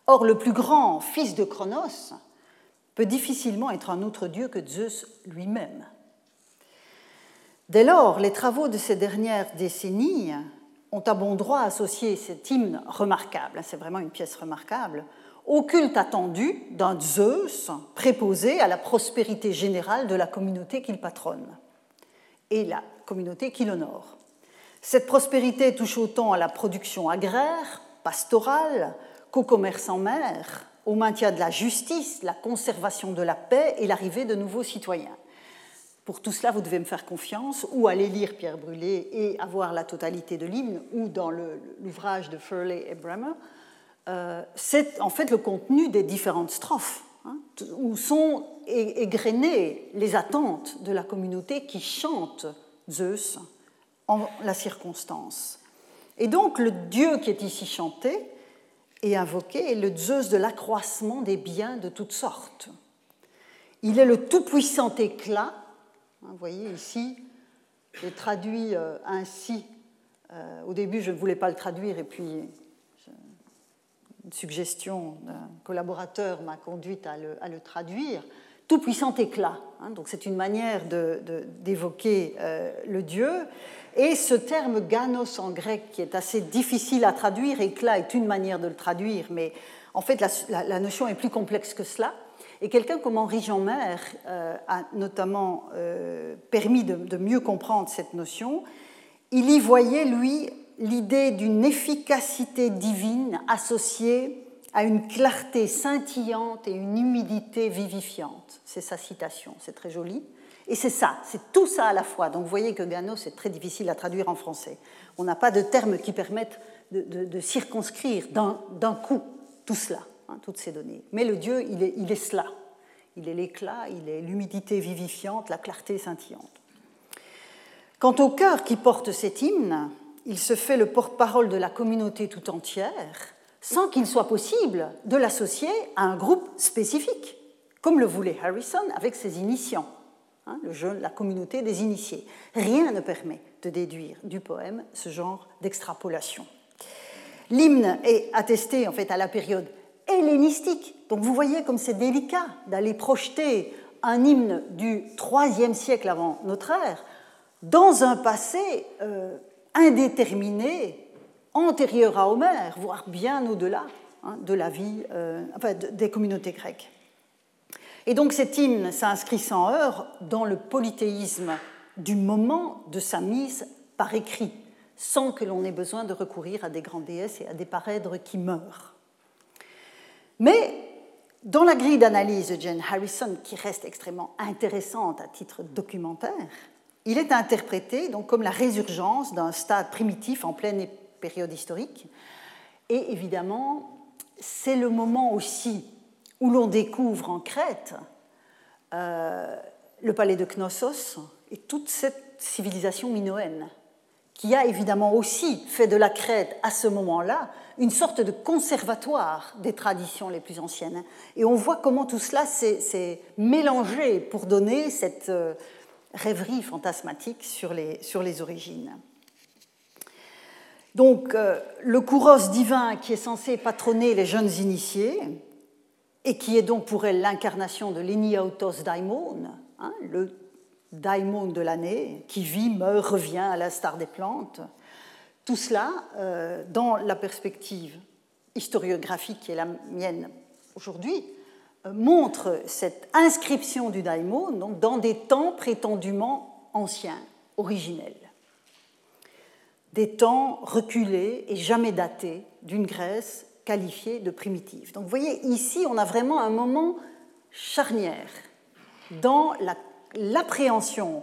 Or, le plus grand fils de Cronos peut difficilement être un autre dieu que Zeus lui-même. Dès lors, les travaux de ces dernières décennies ont à bon droit associé cet hymne remarquable, c'est vraiment une pièce remarquable, au culte attendu d'un Zeus préposé à la prospérité générale de la communauté qu'il patronne et la communauté qu'il honore. Cette prospérité touche autant à la production agraire, pastorale, qu'au commerce en mer, au maintien de la justice, la conservation de la paix et l'arrivée de nouveaux citoyens. Pour tout cela, vous devez me faire confiance, ou aller lire Pierre Brûlé et avoir la totalité de l'hymne, ou dans l'ouvrage de Furley et Bremer, euh, c'est en fait le contenu des différentes strophes, hein, où sont égrenées les attentes de la communauté qui chante Zeus en la circonstance. Et donc le dieu qui est ici chanté et invoqué est le Zeus de l'accroissement des biens de toutes sortes. Il est le tout-puissant éclat, hein, vous voyez ici, j'ai traduit euh, ainsi, euh, au début je ne voulais pas le traduire et puis une suggestion d'un collaborateur m'a conduite à le, traduire, tout puissant éclat. Hein. donc c'est une manière d'évoquer euh, le dieu. Et ce terme ganos en grec, qui est assez difficile à traduire, éclat est une manière de le traduire, mais en fait la, notion est plus complexe que cela. Et quelqu'un comme Henri Jean Maire a notamment permis de mieux comprendre cette notion. Il y voyait, lui, l'idée d'une efficacité divine associée à une clarté scintillante et une humidité vivifiante. C'est sa citation, c'est très joli. Et c'est ça, c'est tout ça à la fois. Donc vous voyez que Gano, c'est très difficile à traduire en français. On n'a pas de termes qui permettent de, circonscrire d'un coup tout cela, hein, toutes ces données. Mais le Dieu, il est, il est cela. Il est l'éclat, il est l'humidité vivifiante, la clarté scintillante. Quant au cœur qui porte cet hymne, il se fait le porte-parole de la communauté tout entière sans qu'il soit possible de l'associer à un groupe spécifique, comme le voulait Harrison avec ses initiants, hein, le la communauté des initiés. Rien ne permet de déduire du poème ce genre d'extrapolation. L'hymne est attesté en fait à la période hellénistique, donc vous voyez comme c'est délicat d'aller projeter un hymne du IIIe siècle avant notre ère dans un passé euh, indéterminé antérieure à Homère, voire bien au-delà hein, de la vie euh, des communautés grecques. Et donc cet hymne s'inscrit sans heurts dans le polythéisme du moment de sa mise par écrit, sans que l'on ait besoin de recourir à des grandes déesses et à des parèdres qui meurent. Mais dans la grille d'analyse de Jane Harrison, qui reste extrêmement intéressante à titre documentaire, il est interprété donc comme la résurgence d'un stade primitif en pleine période historique. Et évidemment, c'est le moment aussi où l'on découvre en Crète euh, le palais de Knossos et toute cette civilisation minoenne, qui a évidemment aussi fait de la Crète à ce moment-là une sorte de conservatoire des traditions les plus anciennes. Et on voit comment tout cela s'est mélangé pour donner cette euh, rêverie fantasmatique sur les, sur les origines. Donc, euh, le kouros divin qui est censé patronner les jeunes initiés, et qui est donc pour elle l'incarnation de l'Eniautos daimon, hein, le daimon de l'année, qui vit, meurt, revient à l'instar des plantes, tout cela, euh, dans la perspective historiographique qui est la mienne aujourd'hui, montre cette inscription du daimon donc, dans des temps prétendument anciens, originels des temps reculés et jamais datés d'une Grèce qualifiée de primitive. Donc vous voyez, ici, on a vraiment un moment charnière dans l'appréhension,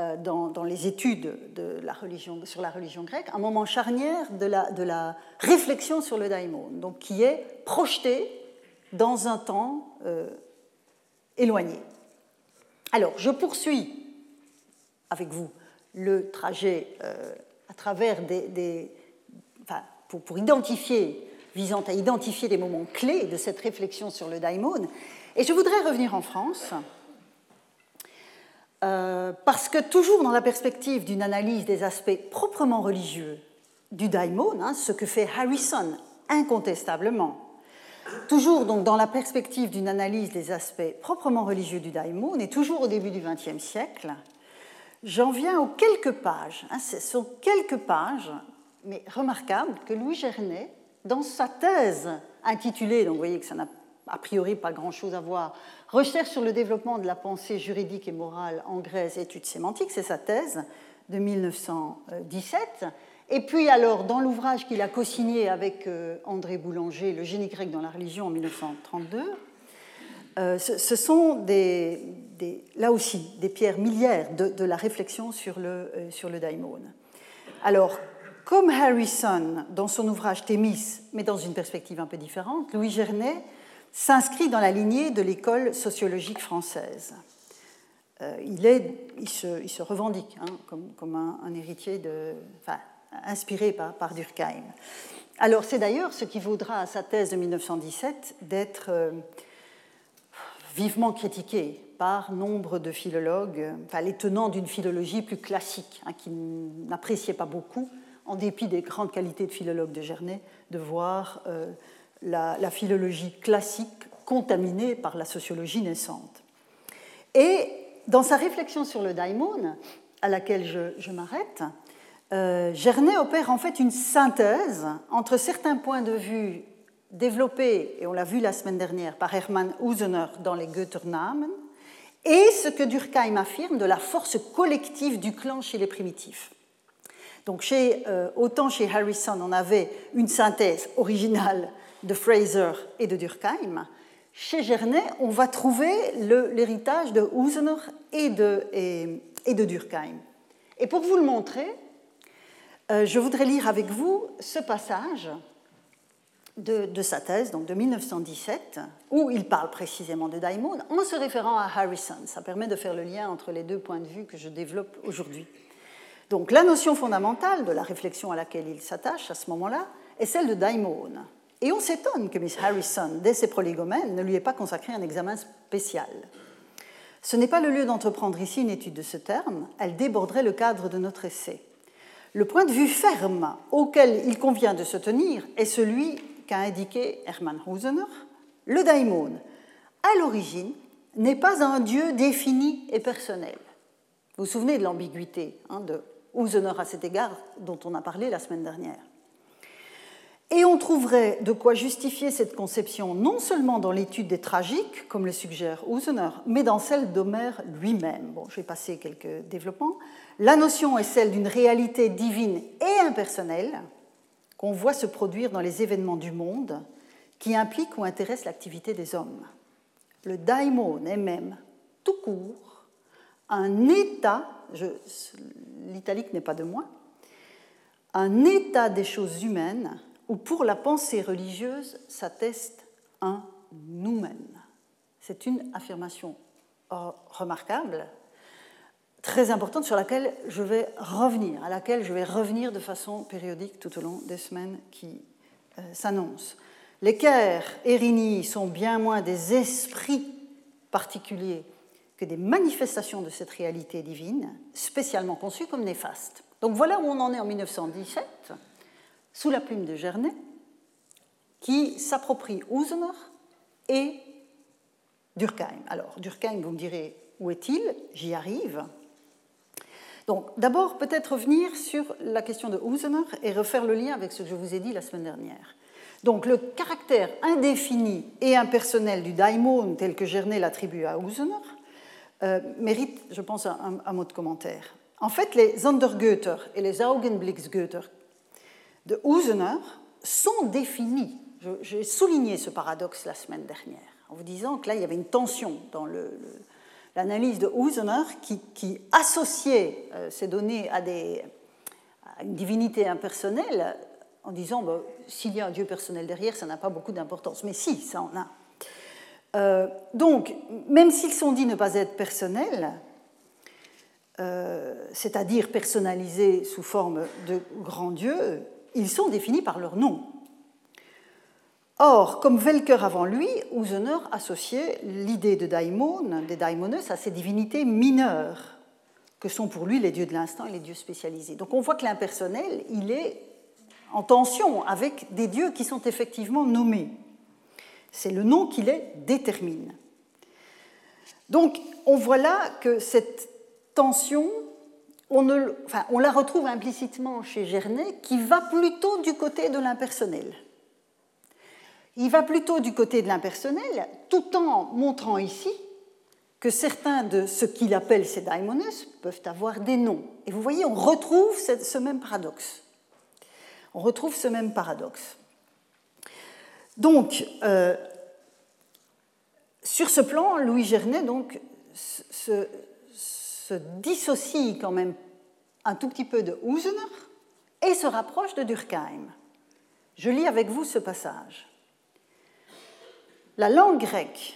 euh, dans, les études de la religion, sur la religion grecque, un moment charnière de la, de la réflexion sur le daimon, donc qui est projeté dans un temps euh, éloigné. Alors, je poursuis avec vous le trajet euh, à travers des, pour, identifier, visant à identifier des moments clés de cette réflexion sur le daimon. Et je voudrais revenir en France, euh, parce que toujours dans la perspective d'une analyse des aspects proprement religieux du daimon, hein, ce que fait Harrison incontestablement, toujours donc dans la perspective d'une analyse des aspects proprement religieux du daimon, et toujours au début du XXe siècle, J'en viens aux quelques pages. Hein, ce sont quelques pages, mais remarquables, que Louis Gernet, dans sa thèse intitulée, donc vous voyez que ça n'a a priori pas grand-chose à voir, Recherche sur le développement de la pensée juridique et morale en Grèce, études sémantiques, c'est sa thèse de 1917. Et puis alors, dans l'ouvrage qu'il a co-signé avec euh, André Boulanger, Le génie grec dans la religion en 1932, euh, ce sont là aussi des pierres millières de, la réflexion sur le, euh, sur le daimon. Alors, comme Harrison dans son ouvrage Thémis, mais dans une perspective un peu différente, Louis Gernet s'inscrit dans la lignée de l'école sociologique française. Il, se, revendique hein, comme, un, héritier de, inspiré par, Durkheim. Alors c'est d'ailleurs ce qui vaudra à sa thèse de 1917 d'être vivement critiqué par nombre de philologues, enfin, les tenants d'une philologie plus classique, hein, qui n'appréciaient pas beaucoup, en dépit des grandes qualités de philologue de Gernet, de voir euh, la, philologie classique contaminée par la sociologie naissante. Et dans sa réflexion sur le daimon, à laquelle je, m'arrête, euh, Gernet opère en fait une synthèse entre certains points de vue développé, et on l'a vu la semaine dernière, par Hermann Usener dans les Götternamen, et ce que Durkheim affirme de la force collective du clan chez les primitifs. Donc euh, autant chez Harrison, on avait une synthèse originale de Fraser et de Durkheim, chez Gernet, on va trouver l'héritage de Usener et de, et, de, Durkheim. Et pour vous le montrer, euh, je voudrais lire avec vous ce passage de, sa thèse, donc de 1917, où il parle précisément de Daimon en se référant à Harrison. Ça permet de faire le lien entre les deux points de vue que je développe aujourd'hui. Donc la notion fondamentale de la réflexion à laquelle il s'attache à ce moment-là est celle de Daimon. Et on s'étonne que Miss Harrison, dès ses prolégomènes, ne lui ait pas consacré un examen spécial. Ce n'est pas le lieu d'entreprendre ici une étude de ce terme, elle déborderait le cadre de notre essai. Le point de vue ferme auquel il convient de se tenir est celui qu'a indiqué Hermann Husener, le daimon, à l'origine, n'est pas un dieu défini et personnel. Vous vous souvenez de l'ambiguïté hein, de Husener à cet égard, dont on a parlé la semaine dernière. Et on trouverait de quoi justifier cette conception non seulement dans l'étude des tragiques, comme le suggère Husener, mais dans celle d'Homère lui-même. Bon, je vais passer quelques développements. La notion est celle d'une réalité divine et impersonnelle, qu'on voit se produire dans les événements du monde qui impliquent ou intéressent l'activité des hommes. Le daimon est même, tout court, un état, l'italique n'est pas de moi, un état des choses humaines où pour la pensée religieuse s'atteste un noumen. C'est une affirmation remarquable très importante sur laquelle je vais revenir, à laquelle je vais revenir de façon périodique tout au long des semaines qui euh, s'annoncent. Les Caire et sont bien moins des esprits particuliers que des manifestations de cette réalité divine, spécialement conçues comme néfastes. Donc voilà où on en est en 1917, sous la plume de Gernet, qui s'approprie Usener et Durkheim. Alors, Durkheim, vous me direz, où est-il? J'y arrive. Donc, d'abord, peut-être revenir sur la question de Husener et refaire le lien avec ce que je vous ai dit la semaine dernière. Donc, le caractère indéfini et impersonnel du daimon, tel que Gernet l'attribue à Husener, euh, mérite, je pense, un, mot de commentaire. En fait, les Sondergötter et les Augenblicksgötter de Husener sont définis. J'ai souligné ce paradoxe la semaine dernière, en vous disant que là, il y avait une tension dans le l'analyse de Husener qui, associait euh, ces données à, une divinité impersonnelle en disant bah, s'il y a un Dieu personnel derrière, ça n'a pas beaucoup d'importance. Mais si, ça en a. Euh, donc, même s'ils sont dits ne pas être personnels, euh, c'est-à-dire personnalisés sous forme de grands dieux, ils sont définis par leur nom. Or, comme Welker avant lui, Usener associait l'idée de daimon, des daimones, à ces divinités mineures, que sont pour lui les dieux de l'instant et les dieux spécialisés. Donc on voit que l'impersonnel, il est en tension avec des dieux qui sont effectivement nommés. C'est le nom qui les détermine. Donc on voit là que cette tension, on, on la retrouve implicitement chez Gernet, qui va plutôt du côté de l'impersonnel. Il va plutôt du côté de l'impersonnel, tout en montrant ici que certains de ce qu'il appelle ces daimones peuvent avoir des noms. Et vous voyez, on retrouve ce même paradoxe. On retrouve ce même paradoxe. Donc, euh, sur ce plan, Louis Gernet donc, se, dissocie quand même un tout petit peu de Husener et se rapproche de Durkheim. Je lis avec vous ce passage. La langue grecque,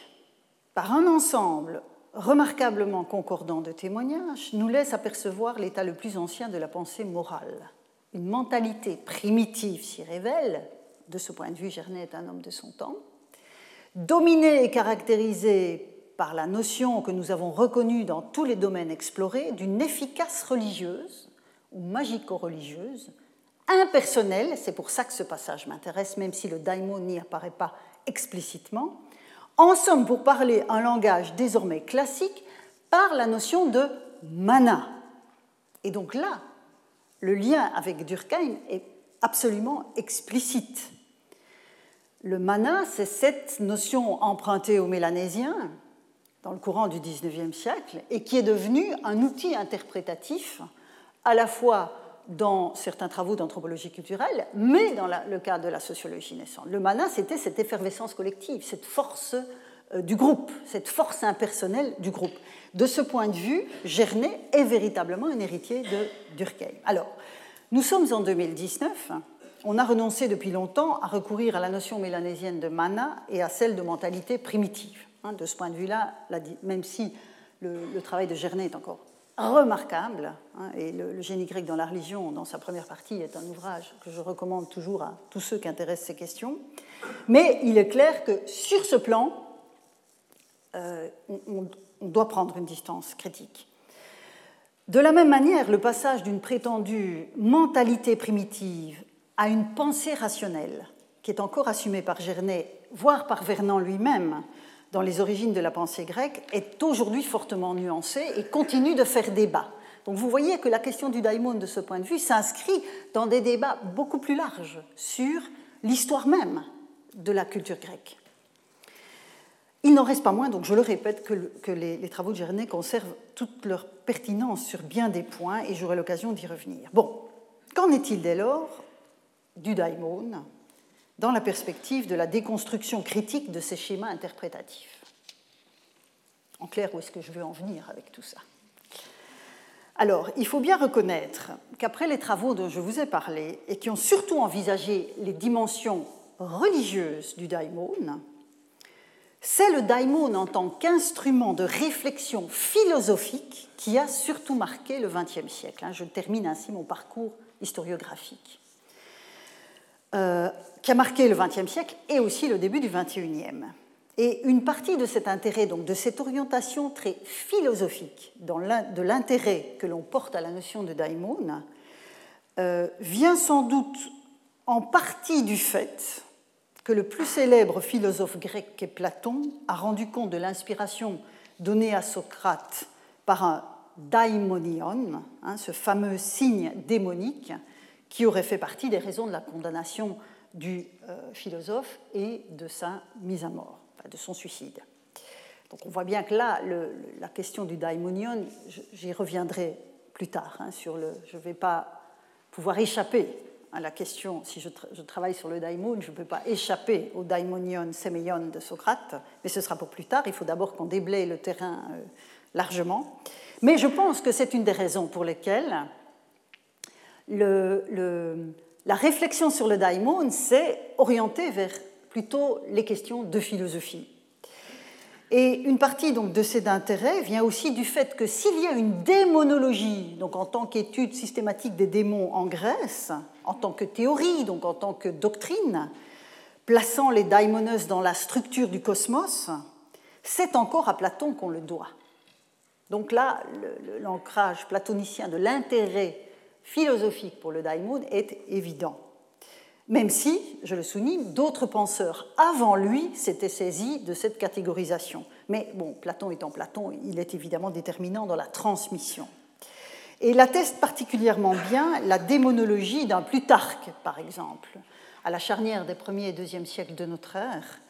par un ensemble remarquablement concordant de témoignages, nous laisse apercevoir l'état le plus ancien de la pensée morale. Une mentalité primitive s'y révèle, de ce point de vue, Gernet est un homme de son temps, dominée et caractérisée par la notion que nous avons reconnue dans tous les domaines explorés d'une efficace religieuse ou magico-religieuse, impersonnelle, c'est pour ça que ce passage m'intéresse, même si le daimon n'y apparaît pas explicitement, en somme, pour parler un langage désormais classique, par la notion de mana. Et donc là, le lien avec Durkheim est absolument explicite. Le mana, c'est cette notion empruntée aux Mélanésiens dans le courant du XIXe siècle et qui est devenue un outil interprétatif à la fois dans certains travaux d'anthropologie culturelle, mais dans le cadre de la sociologie naissante. Le mana, c'était cette effervescence collective, cette force euh, du groupe, cette force impersonnelle du groupe. De ce point de vue, Gernet est véritablement un héritier de Durkheim. Alors, nous sommes en 2019. On a renoncé depuis longtemps à recourir à la notion mélanésienne de mana et à celle de mentalité primitive. Hein, de ce point de vue-là, même si le, travail de Gernet est encore remarquable, hein, et le, génie grec dans la religion, dans sa première partie, est un ouvrage que je recommande toujours à tous ceux qui intéressent ces questions, mais il est clair que sur ce plan, euh, on, doit prendre une distance critique. De la même manière, le passage d'une prétendue mentalité primitive à une pensée rationnelle, qui est encore assumée par Gernet, voire par Vernon lui-même, dans les origines de la pensée grecque, est aujourd'hui fortement nuancé et continue de faire débat. Donc vous voyez que la question du daimon, de ce point de vue, s'inscrit dans des débats beaucoup plus larges sur l'histoire même de la culture grecque. Il n'en reste pas moins, donc je le répète, que, les, travaux de Gernet conservent toute leur pertinence sur bien des points et j'aurai l'occasion d'y revenir. Bon, qu'en est-il dès lors du daimon? Dans la perspective de la déconstruction critique de ces schémas interprétatifs. En clair, où est-ce que je veux en venir avec tout ça? Alors, il faut bien reconnaître qu'après les travaux dont je vous ai parlé, et qui ont surtout envisagé les dimensions religieuses du daimon, c'est le daimon en tant qu'instrument de réflexion philosophique qui a surtout marqué le XXe siècle. Je termine ainsi mon parcours historiographique. Euh, qui a marqué le XXe siècle et aussi le début du XXIe. Et une partie de cet intérêt, donc de cette orientation très philosophique de l'intérêt que l'on porte à la notion de daimon, euh, vient sans doute en partie du fait que le plus célèbre philosophe grec Platon a rendu compte de l'inspiration donnée à Socrate par un daimonion, hein, ce fameux signe démonique qui aurait fait partie des raisons de la condamnation du euh, philosophe et de sa mise à mort, de son suicide. Donc on voit bien que là, la question du daimonion, j'y reviendrai plus tard. Hein, sur le, je ne vais pas pouvoir échapper à la question, si je, travaille sur le daimon, je ne peux pas échapper au daimonion séméion de Socrate, mais ce sera pour plus tard. Il faut d'abord qu'on déblaye le terrain euh, largement. Mais je pense que c'est une des raisons pour lesquelles la réflexion sur le daimon s'est orientée vers plutôt les questions de philosophie. Et une partie donc de cet intérêt vient aussi du fait que s'il y a une démonologie, donc en tant qu'étude systématique des démons en Grèce, en tant que théorie, donc en tant que doctrine, plaçant les daimonos dans la structure du cosmos, c'est encore à Platon qu'on le doit. Donc là, l'ancrage platonicien de l'intérêt philosophique pour le daimon est évident. Même si, je le souligne, d'autres penseurs avant lui s'étaient saisis de cette catégorisation. Mais bon, Platon étant Platon, il est évidemment déterminant dans la transmission. Et il atteste particulièrement bien la démonologie d'un Plutarque, par exemple, à la charnière des 1er et 2e siècles de notre ère,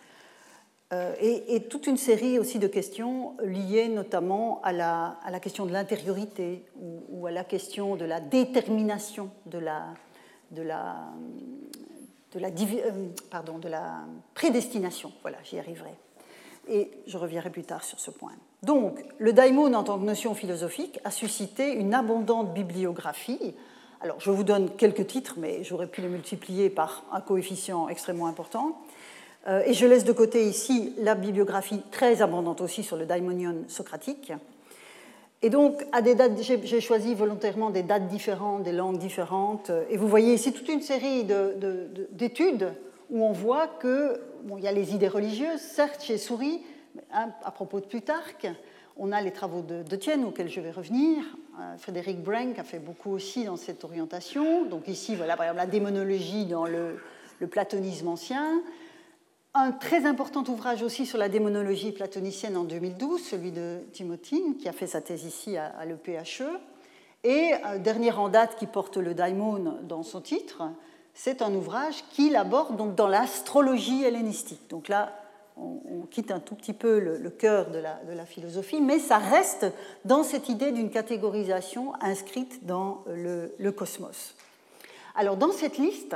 euh, et, toute une série aussi de questions liées notamment à la, question de l'intériorité ou, à la question de la détermination de la, euh, de la prédestination. Voilà, j'y arriverai. Et je reviendrai plus tard sur ce point. Donc, le daimon en tant que notion philosophique a suscité une abondante bibliographie. Alors, je vous donne quelques titres, mais j'aurais pu les multiplier par un coefficient extrêmement important. Euh, et je laisse de côté ici la bibliographie très abondante aussi sur le daimonion socratique. Et donc, à des dates, j'ai choisi volontairement des dates différentes, des langues différentes. Et vous voyez ici toute une série d'études où on voit que il y a les idées religieuses, certes chez Souris, hein, à propos de Plutarque, on a les travaux de, de Tienne auxquels je vais revenir. Euh, Frédéric Brank a fait beaucoup aussi dans cette orientation. Donc ici, voilà par exemple la démonologie dans le platonisme ancien. Un très important ouvrage aussi sur la démonologie platonicienne en 2012, celui de Timotine, qui a fait sa thèse ici à, l'EPHE. Et un dernier en date qui porte le daimon dans son titre, c'est un ouvrage qu'il aborde donc dans l'astrologie hellénistique. Donc là, on, quitte un tout petit peu le, cœur de la, philosophie, mais ça reste dans cette idée d'une catégorisation inscrite dans le, cosmos. Alors dans cette liste,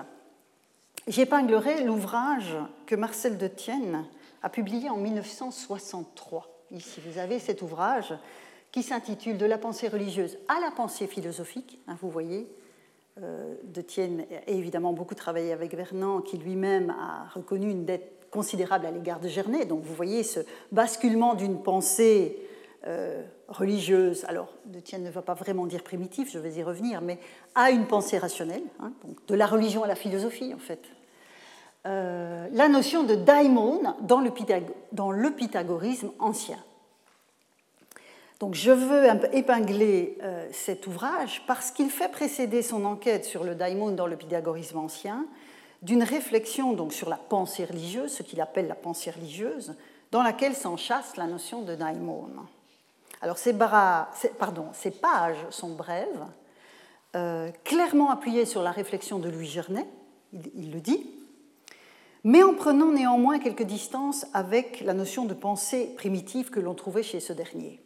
j'épinglerai l'ouvrage que Marcel de Tienne a publié en 1963. Ici, vous avez cet ouvrage qui s'intitule De la pensée religieuse à la pensée philosophique. Hein, vous voyez, euh, de Tienne a évidemment beaucoup travaillé avec Vernant, qui lui-même a reconnu une dette considérable à l'égard de Gernet. Donc vous voyez ce basculement d'une pensée euh, religieuse, alors de Tienne ne va pas vraiment dire primitif, je vais y revenir, mais à une pensée rationnelle, hein, de la religion à la philosophie en fait. Euh, la notion de daimon dans le, pythagorisme ancien. Donc je veux épingler euh, cet ouvrage parce qu'il fait précéder son enquête sur le daimon dans le pythagorisme ancien d'une réflexion sur la pensée religieuse, ce qu'il appelle la pensée religieuse, dans laquelle s'enchasse la notion de daimon. Alors ces, pages sont brèves, euh, clairement appuyées sur la réflexion de Louis Gernet, il, le dit, mais en prenant néanmoins quelques distances avec la notion de pensée primitive que l'on trouvait chez ce dernier.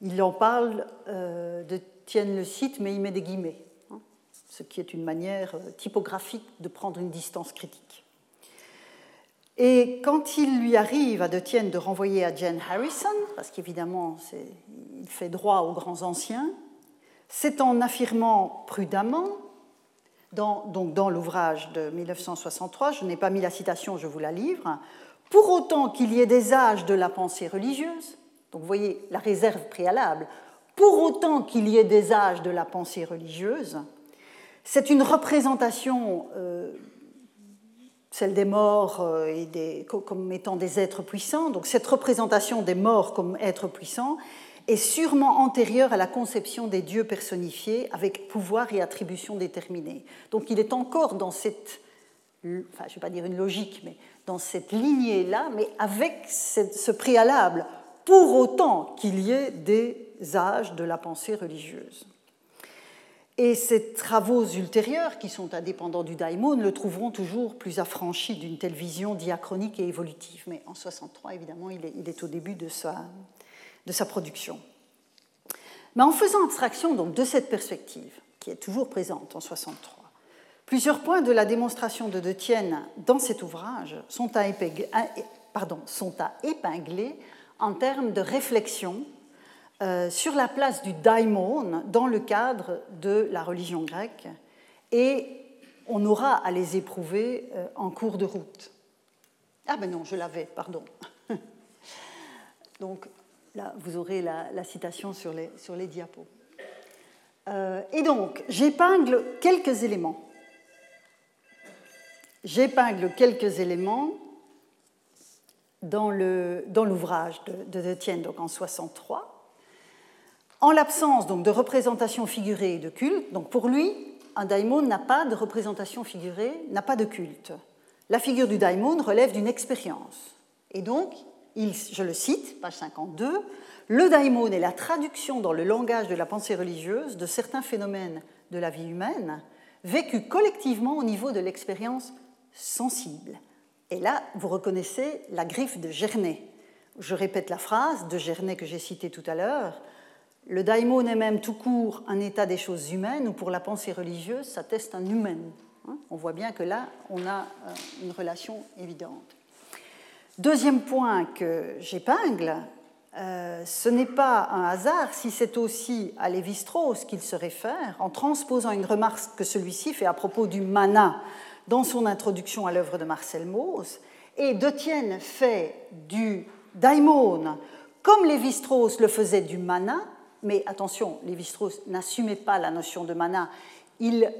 Il en parle, euh, de Tienne le cite, mais il met des guillemets ce qui est une manière euh, typographique de prendre une distance critique. Et quand il lui arrive à De Tienne de renvoyer à Jane Harrison, parce qu'évidemment il fait droit aux grands anciens, c'est en affirmant prudemment, dans, donc dans l'ouvrage de 1963, je n'ai pas mis la citation, je vous la livre, pour autant qu'il y ait des âges de la pensée religieuse, donc vous voyez la réserve préalable, pour autant qu'il y ait des âges de la pensée religieuse, c'est une représentation, euh, celle des morts euh, et comme étant des êtres puissants. Donc cette représentation des morts comme êtres puissants est sûrement antérieure à la conception des dieux personnifiés avec pouvoir et attribution déterminée. Donc il est encore dans cette, enfin je ne vais pas dire une logique, mais dans cette lignée-là, mais avec ce préalable, pour autant qu'il y ait des âges de la pensée religieuse. Et ces travaux ultérieurs, qui sont indépendants du daimon, le trouveront toujours plus affranchi d'une telle vision diachronique et évolutive. Mais en 63, évidemment, il est, au début de sa, production. Mais en faisant abstraction donc, de cette perspective, qui est toujours présente en 63, plusieurs points de la démonstration de De Tienne dans cet ouvrage sont à épingler en termes de réflexion euh, sur la place du daimon dans le cadre de la religion grecque et on aura à les éprouver euh, en cours de route. Ah ben non, je l'avais, pardon. Donc là, vous aurez la, citation sur les, diapos. Euh, et donc, j'épingle quelques éléments. J'épingle quelques éléments dans l'ouvrage de, de donc en 63. En l'absence donc de représentation figurée et de culte, donc pour lui, un daimon n'a pas de représentation figurée, n'a pas de culte. La figure du daimon relève d'une expérience. Et donc, je le cite, page 52, le daimon est la traduction dans le langage de la pensée religieuse de certains phénomènes de la vie humaine vécus collectivement au niveau de l'expérience sensible. Et là, vous reconnaissez la griffe de Gernet. Je répète la phrase de Gernet que j'ai citée tout à l'heure. Le daimon est même tout court un état des choses humaines, ou pour la pensée religieuse, ça teste un humain. Hein. On voit bien que là, on a euh, une relation évidente. Deuxième point que j'épingle, euh, ce n'est pas un hasard si c'est aussi à Lévi-Strauss qu'il se réfère en transposant une remarque que celui-ci fait à propos du mana dans son introduction à l'œuvre de Marcel Mauss. Et Detienne fait du daimon comme Lévi-Strauss le faisait du mana, mais attention, Lévi-Strauss n'assumait pas la notion de mana, il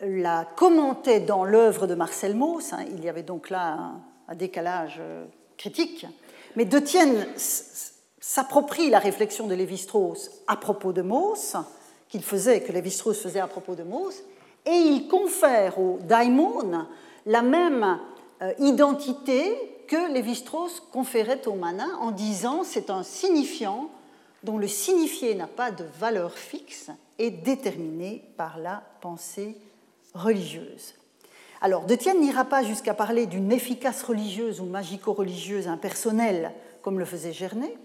la commentait dans l'œuvre de Marcel Mauss, hein. il y avait donc là un, décalage euh, critique, mais De Tienne s'approprie la réflexion de Lévi-Strauss à propos de Mauss, qu'il faisait, que Lévi-Strauss faisait à propos de Mauss, et il confère au daimon la même euh, identité que Lévi-Strauss conférait au mana en disant c'est un signifiant dont le signifié n'a pas de valeur fixe est déterminé par la pensée religieuse. Alors, De Tienne n'ira pas jusqu'à parler d'une efficace religieuse ou magico-religieuse impersonnelle, comme le faisait Gernet,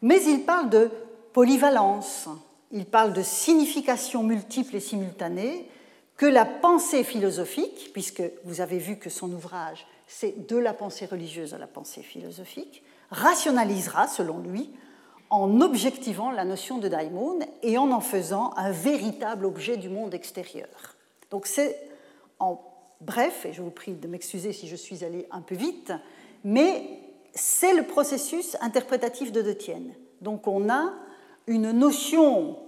mais il parle de polyvalence, il parle de signification multiple et simultanée, que la pensée philosophique, puisque vous avez vu que son ouvrage, c'est de la pensée religieuse à la pensée philosophique, rationalisera, selon lui, en objectivant la notion de daimon et en en faisant un véritable objet du monde extérieur. Donc c'est en bref, et je vous prie de m'excuser si je suis allé un peu vite, mais c'est le processus interprétatif de De Tienne. Donc on a une notion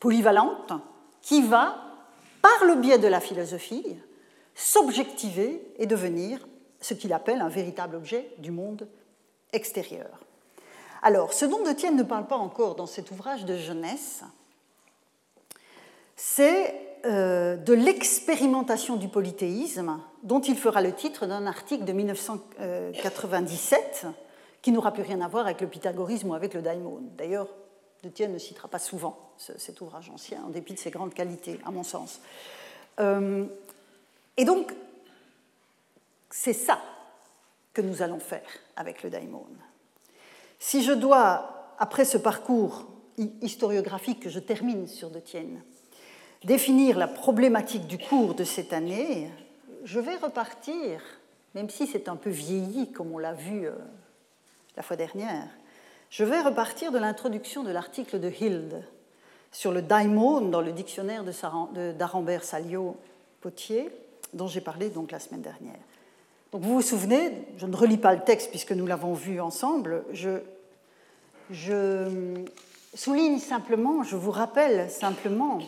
polyvalente qui va, par le biais de la philosophie, s'objectiver et devenir ce qu'il appelle un véritable objet du monde extérieur. Alors, ce dont De Tienne ne parle pas encore dans cet ouvrage de jeunesse, c'est euh, de l'expérimentation du polythéisme, dont il fera le titre d'un article de 1997 qui n'aura plus rien à voir avec le pythagorisme ou avec le daimon. D'ailleurs, De Tienne ne citera pas souvent cet ouvrage ancien, en dépit de ses grandes qualités, à mon sens. Euh, et donc, c'est ça que nous allons faire avec le daimon. Si je dois, après ce parcours historiographique que je termine sur De Tienne, définir la problématique du cours de cette année, je vais repartir, même si c'est un peu vieilli comme on l'a vu euh, la fois dernière, je vais repartir de l'introduction de l'article de Hilde sur le daimon dans le dictionnaire d'Arambert Salio Potier, dont j'ai parlé donc la semaine dernière. Vous vous souvenez, je ne relis pas le texte puisque nous l'avons vu ensemble, je, souligne simplement, je vous rappelle simplement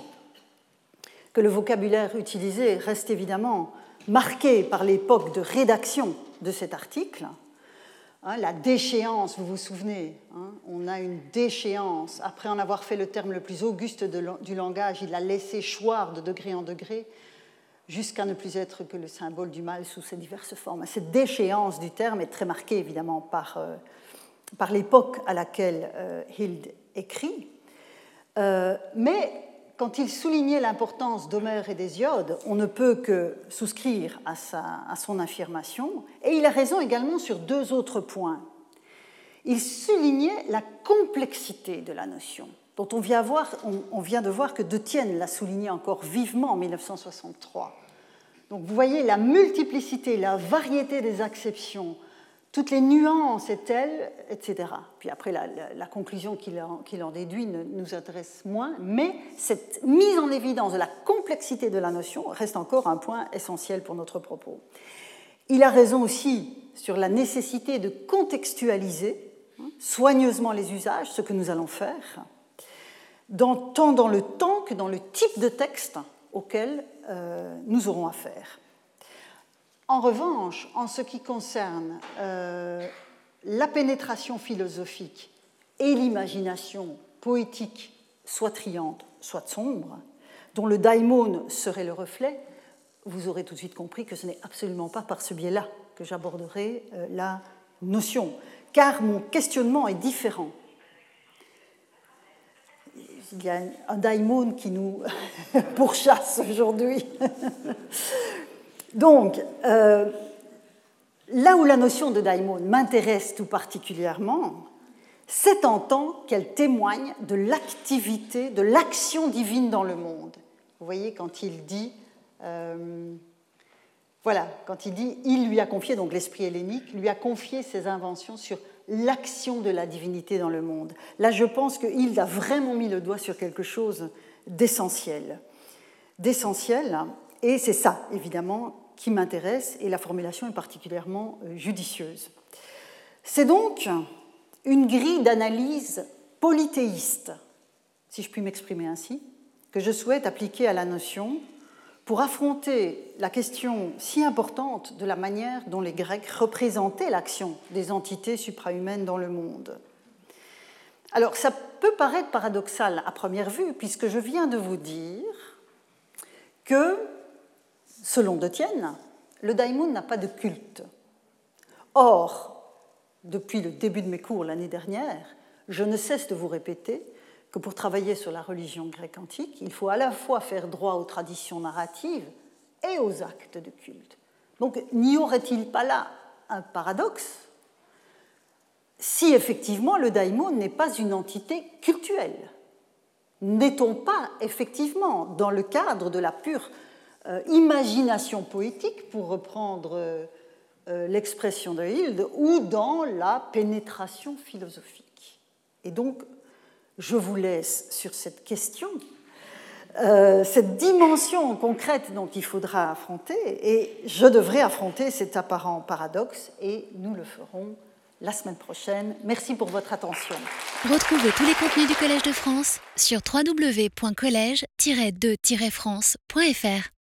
que le vocabulaire utilisé reste évidemment marqué par l'époque de rédaction de cet article. Hein, la déchéance, vous vous souvenez, hein, on a une déchéance. Après en avoir fait le terme le plus auguste du langage, il l'a laissé choir de degré en degré jusqu'à ne plus être que le symbole du mal sous ses diverses formes. Cette déchéance du terme est très marquée évidemment par, euh, par l'époque à laquelle euh, Hild écrit. Euh, mais quand il soulignait l'importance d'Homère et d'Hésiode, on ne peut que souscrire à, son affirmation, et il a raison également sur deux autres points. Il soulignait la complexité de la notion, dont on vient, de voir que De Tienne l'a souligné encore vivement en 1963. Donc vous voyez la multiplicité, la variété des acceptions, toutes les nuances et telles, etc. Puis après, la, conclusion qu'il en, déduit ne nous intéresse moins, mais cette mise en évidence de la complexité de la notion reste encore un point essentiel pour notre propos. Il a raison aussi sur la nécessité de contextualiser hein, soigneusement les usages, ce que nous allons faire, tant dans le temps que dans le type de texte auquel euh, nous aurons affaire. En revanche, en ce qui concerne euh, la pénétration philosophique et l'imagination poétique, soit triante, soit sombre, dont le daimon serait le reflet, vous aurez tout de suite compris que ce n'est absolument pas par ce biais-là que j'aborderai euh, la notion, car mon questionnement est différent. Il y a un daimon qui nous pourchasse aujourd'hui. Donc, euh, là où la notion de daimon m'intéresse tout particulièrement, c'est en tant qu'elle témoigne de l'activité, de l'action divine dans le monde. Vous voyez, quand il dit, euh, voilà, quand il dit, il lui a confié, donc l'esprit hellénique, lui a confié ses inventions sur l'action de la divinité dans le monde. Là, je pense que a vraiment mis le doigt sur quelque chose d'essentiel. D'essentiel, et c'est ça, évidemment, qui m'intéresse, et la formulation est particulièrement euh, judicieuse. C'est donc une grille d'analyse polythéiste, si je puis m'exprimer ainsi, que je souhaite appliquer à la notion pour affronter la question si importante de la manière dont les Grecs représentaient l'action des entités suprahumaines dans le monde. Alors ça peut paraître paradoxal à première vue, puisque je viens de vous dire que Selon De Tienne, le daimon n'a pas de culte. Or, depuis le début de mes cours l'année dernière, je ne cesse de vous répéter que pour travailler sur la religion grecque antique, il faut à la fois faire droit aux traditions narratives et aux actes de culte. Donc n'y aurait-il pas là un paradoxe si effectivement le daimon n'est pas une entité cultuelle? N'est-on pas effectivement dans le cadre de la pure euh, imagination poétique, pour reprendre euh, euh, l'expression de Hilde, ou dans la pénétration philosophique? Et donc, je vous laisse sur cette question, cette dimension concrète dont il faudra affronter, et je devrais affronter cet apparent paradoxe, et nous le ferons la semaine prochaine. Merci pour votre attention. Retrouvez tous les contenus du Collège de France sur www.colège-2-france.fr.